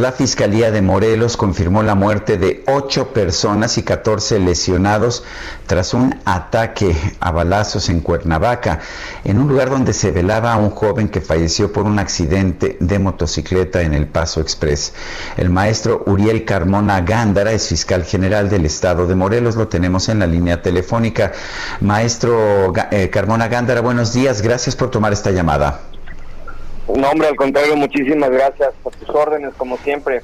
La Fiscalía de Morelos confirmó la muerte de ocho personas y 14 lesionados tras un ataque a balazos en Cuernavaca, en un lugar donde se velaba a un joven que falleció por un accidente de motocicleta en el Paso Express. El maestro Uriel Carmona Gándara es fiscal general del estado de Morelos, lo tenemos en la línea telefónica. Maestro eh, Carmona Gándara, buenos días, gracias por tomar esta llamada. No, hombre, al contrario, muchísimas gracias por tus órdenes, como siempre.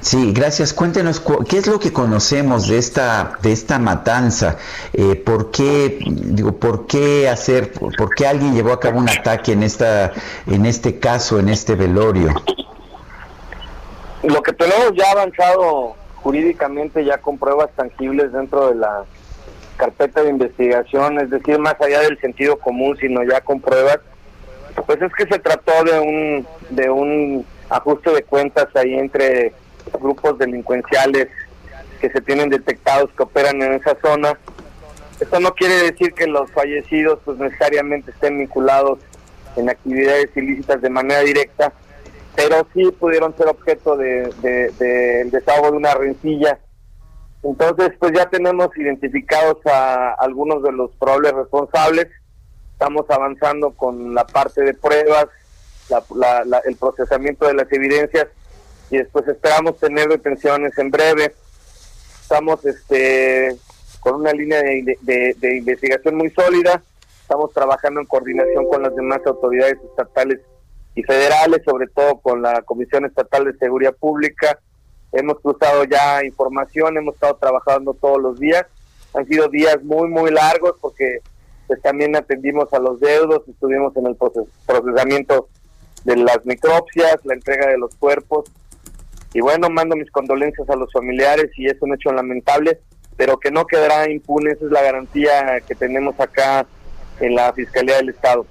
Sí, gracias. Cuéntenos qué es lo que conocemos de esta de esta matanza. Eh, ¿Por qué digo por qué hacer por, qué alguien llevó a cabo un ataque en esta en este caso en este velorio? Lo que tenemos ya avanzado jurídicamente ya con pruebas tangibles dentro de la carpeta de investigación, es decir, más allá del sentido común, sino ya con pruebas pues es que se trató de un, de un ajuste de cuentas ahí entre grupos delincuenciales que se tienen detectados que operan en esa zona. Esto no quiere decir que los fallecidos pues necesariamente estén vinculados en actividades ilícitas de manera directa, pero sí pudieron ser objeto de, de, desahogo de una rencilla. Entonces, pues ya tenemos identificados a algunos de los probables responsables Estamos avanzando con la parte de pruebas, el procesamiento de las evidencias y después esperamos tener detenciones en breve. Estamos este con una línea de, investigación muy sólida. Estamos trabajando en coordinación con las demás autoridades estatales y federales, sobre todo con la Comisión Estatal de Seguridad Pública. Hemos cruzado ya información, hemos estado trabajando todos los días. Han sido días muy, muy largos porque pues también atendimos a los deudos, estuvimos en el procesamiento de las necropsias, la entrega de los cuerpos. Y bueno, mando mis condolencias a los familiares y es un hecho lamentable, pero que no quedará impune, esa es la garantía que tenemos acá en la Fiscalía del Estado.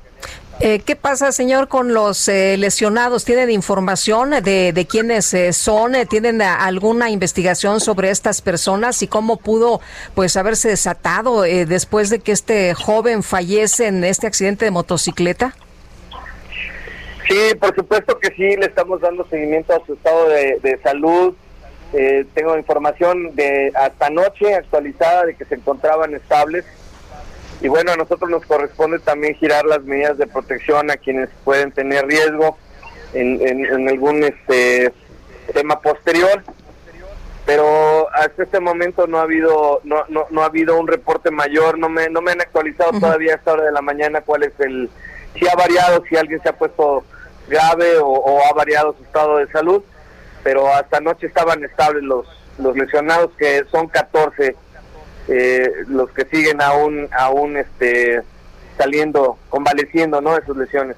Eh, ¿Qué pasa, señor, con los eh, lesionados? ¿Tienen información de, de quiénes eh, son? ¿Tienen alguna investigación sobre estas personas y cómo pudo pues haberse desatado después de que este joven fallece en este accidente de motocicleta? Sí, por supuesto que sí, le estamos dando seguimiento a su estado de, de salud. tengo información de hasta anoche actualizada de que se encontraban estables y bueno, a nosotros nos corresponde también girar las medidas de protección a quienes pueden tener riesgo en, algún este tema posterior. Pero hasta este momento no ha habido no, no, no ha habido un reporte mayor, no me no me han actualizado todavía a esta hora de la mañana cuál es el si ha variado, si alguien se ha puesto grave o, ha variado su estado de salud, pero hasta anoche estaban estables los los lesionados que son 14 eh, los que siguen aún aún este saliendo convaleciendo no de sus lesiones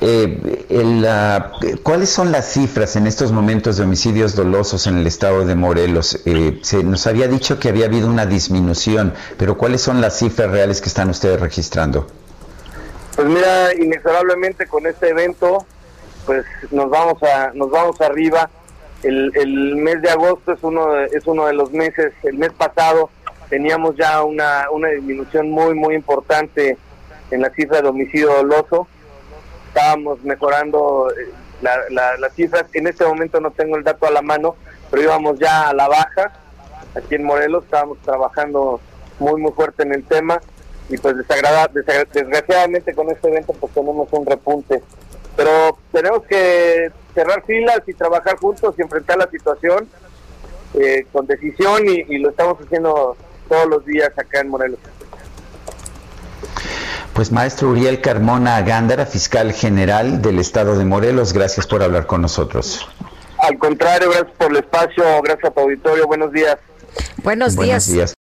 eh, ¿Cuáles son las cifras en estos momentos de homicidios dolosos en el estado de Morelos? Eh, se nos había dicho que había habido una disminución, pero ¿cuáles son las cifras reales que están ustedes registrando? Pues mira, inexorablemente con este evento, pues nos vamos a nos vamos arriba el, el mes de agosto es uno de, es uno de los meses, el mes pasado teníamos ya una, una disminución muy, muy importante en la cifra de homicidio doloso. Estábamos mejorando eh, la, las cifras. En este momento no tengo el dato a la mano, pero íbamos ya a la baja. Aquí en Morelos estábamos trabajando muy, muy fuerte en el tema y pues desgraciadamente con este evento pues tenemos un repunte. Pero tenemos que cerrar filas y trabajar juntos y enfrentar la situación eh, con decisión y, lo estamos haciendo todos los días acá en Morelos. Pues maestro Uriel Carmona Gándara, fiscal general del estado de Morelos, gracias por hablar con nosotros. Al contrario, gracias por el espacio, gracias a tu auditorio, buenos días. Buenos, días.